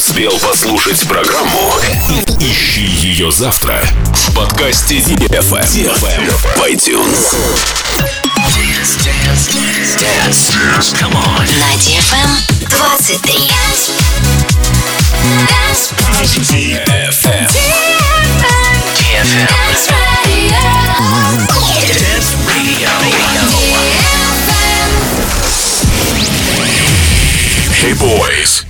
успел послушать программу, ищи ее завтра в подкасте DFM, в iTunes. На DFM 23. DFM. DFM. Dance Radio. Hey boys.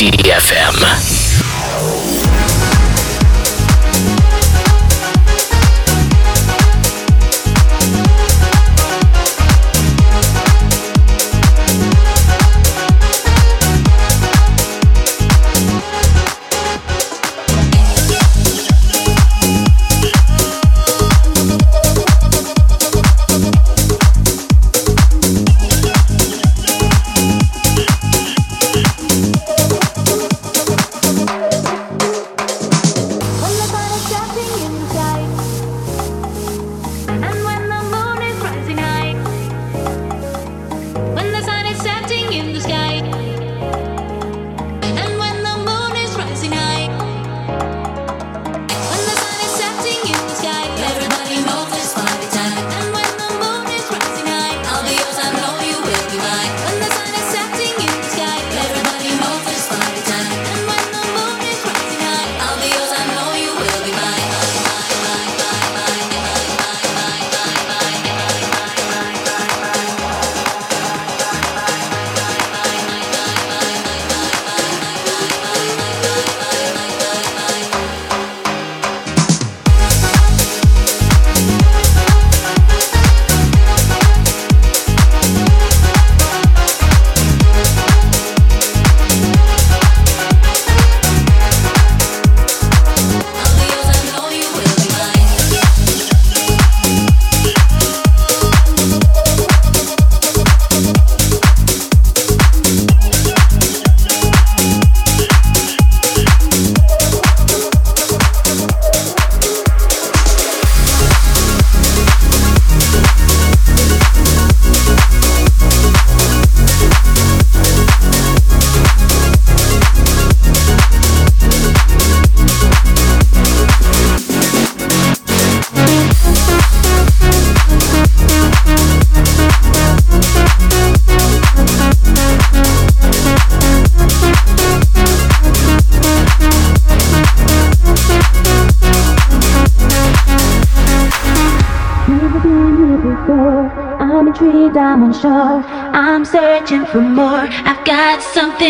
DFM.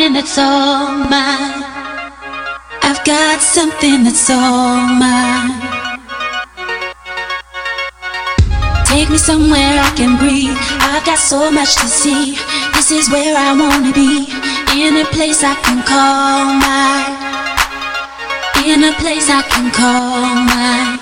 Something that's all mine. I've got something that's all mine. Take me somewhere I can breathe. I've got so much to see. This is where I wanna be. In a place I can call mine. In a place I can call mine.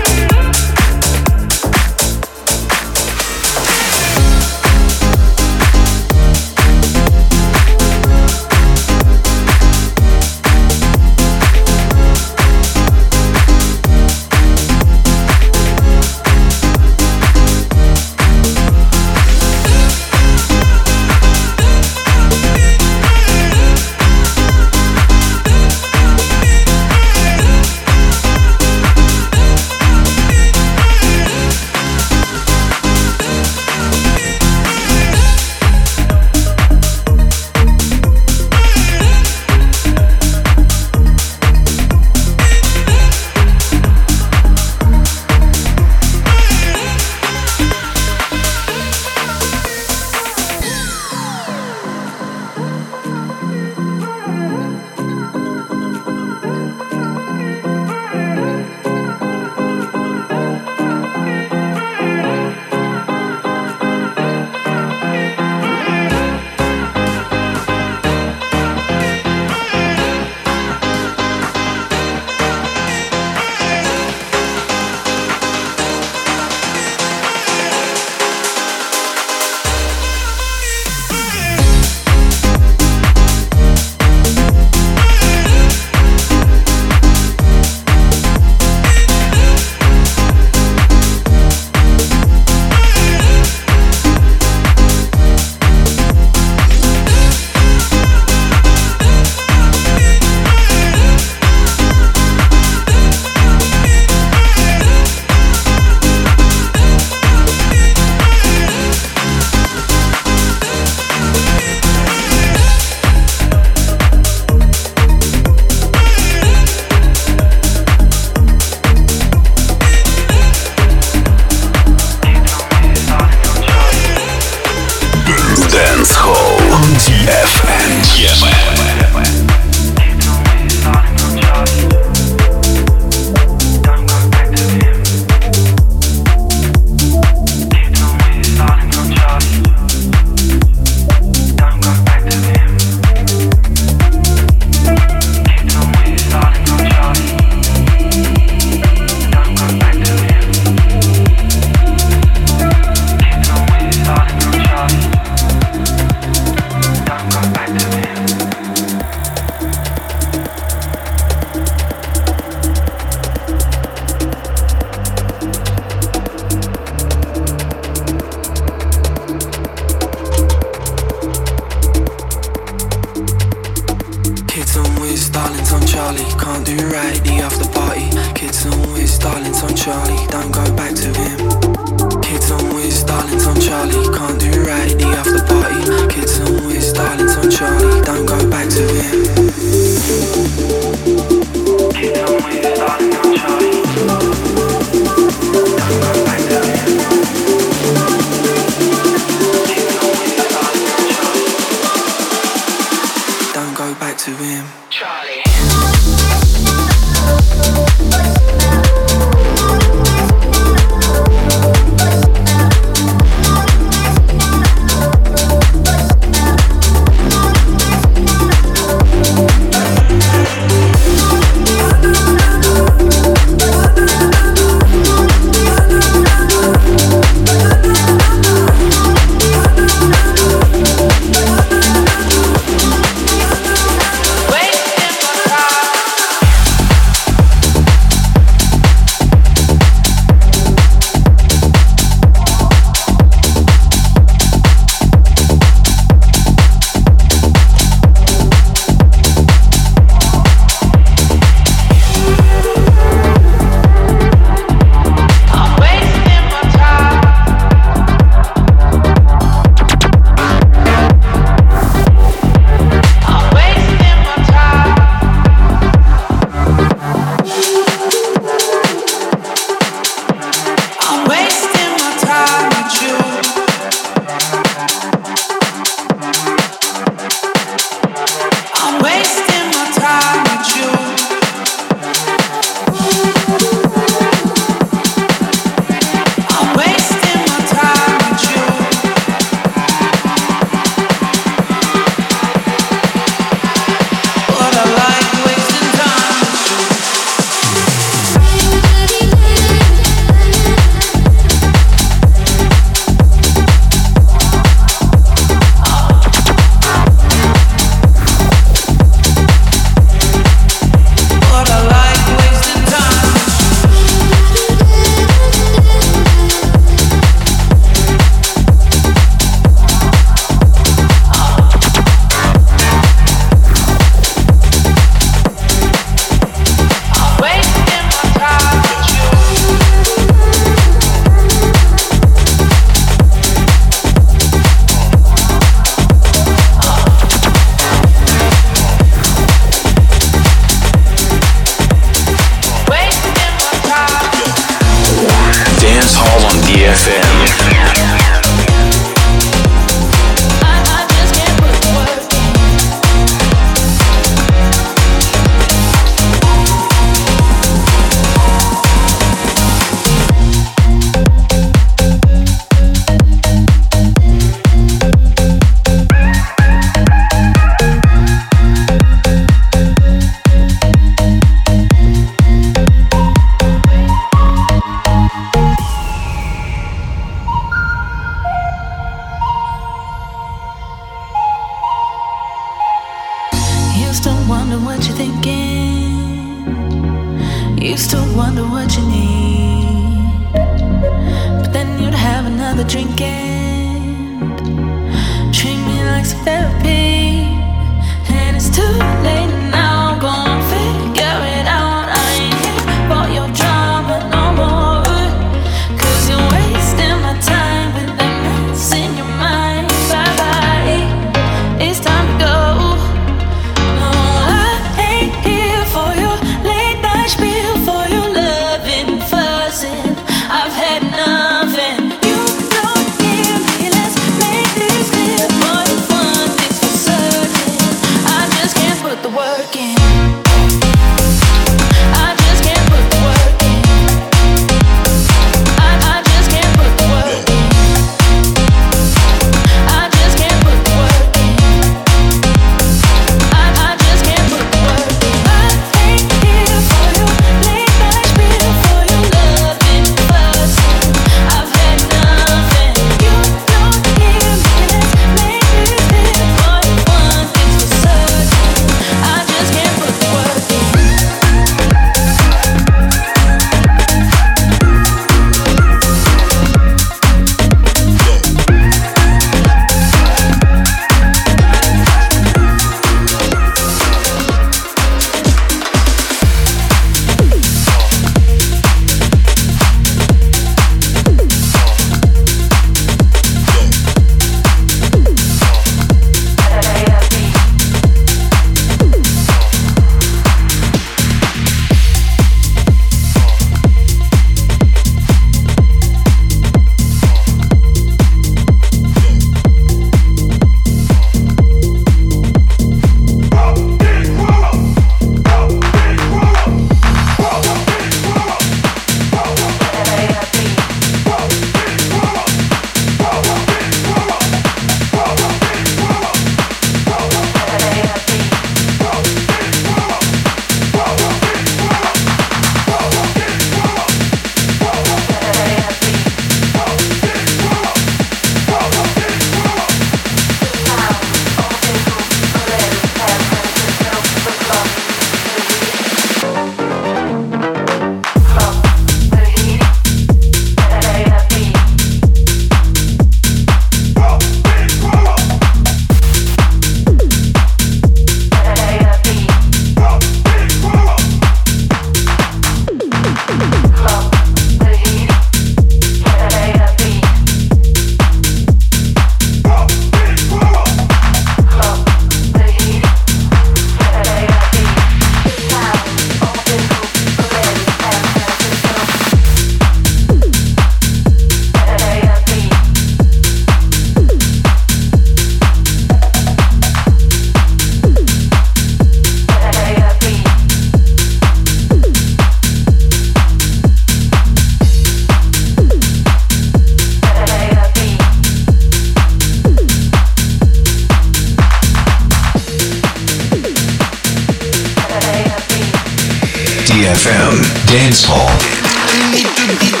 DFM Dance Hall.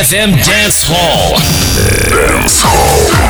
DFM Dance Hall. You better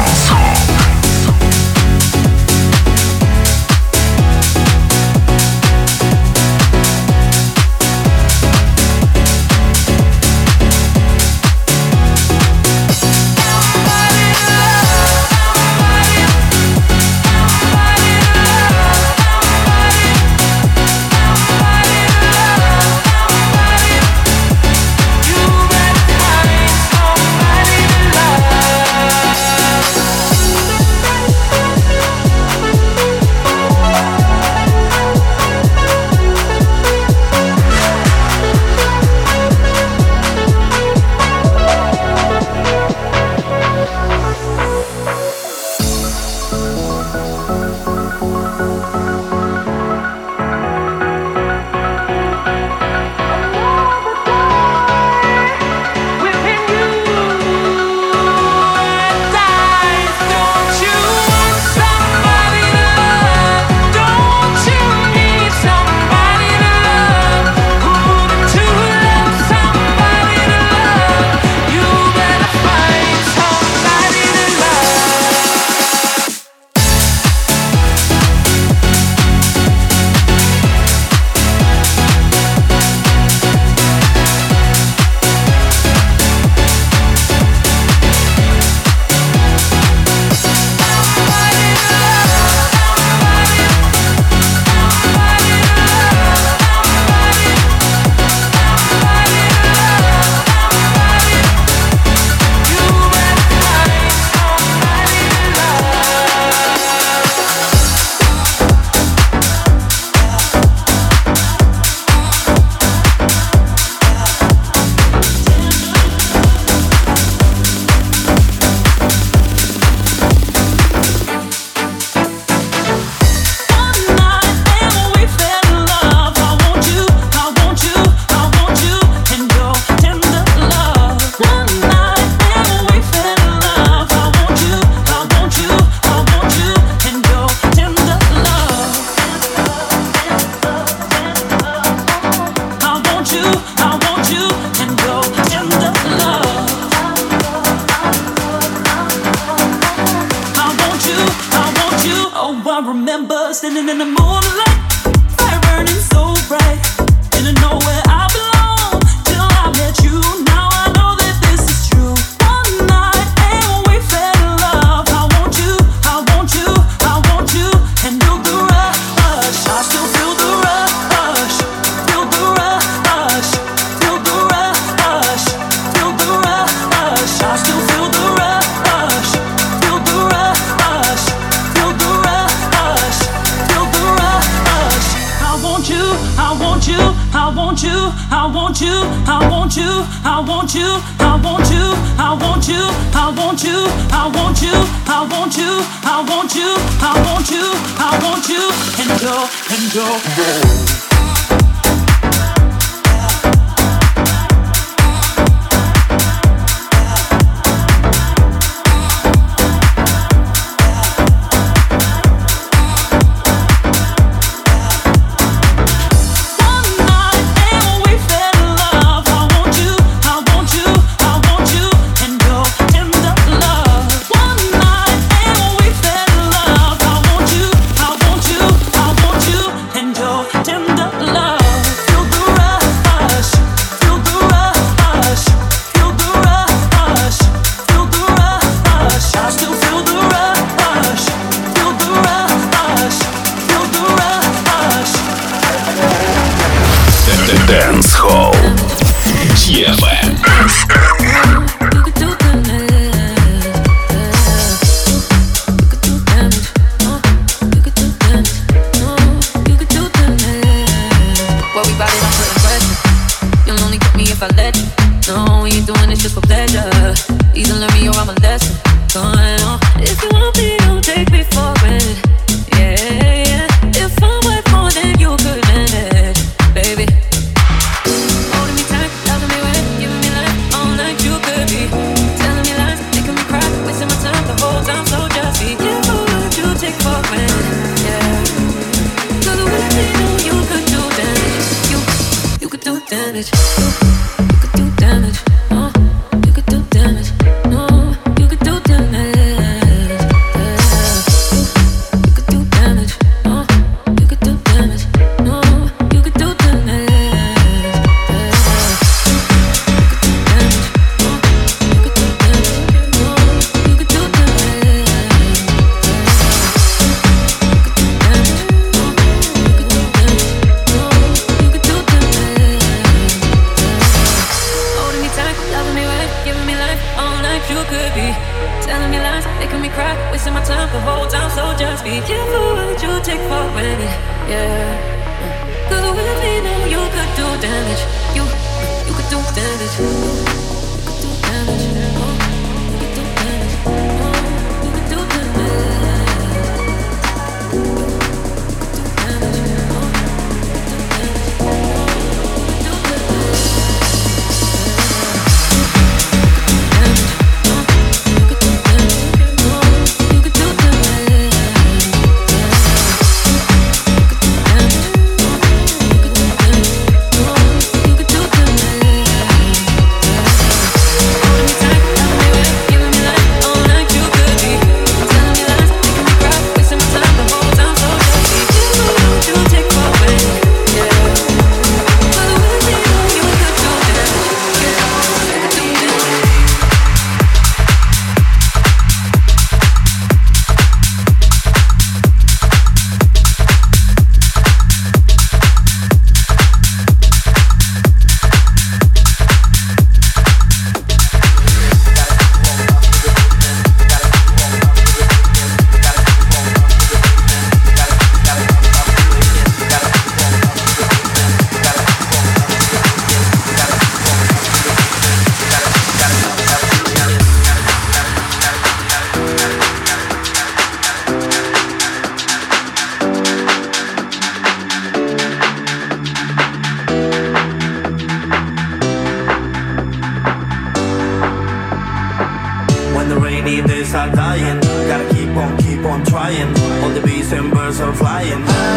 trying. All the bees and birds are flying.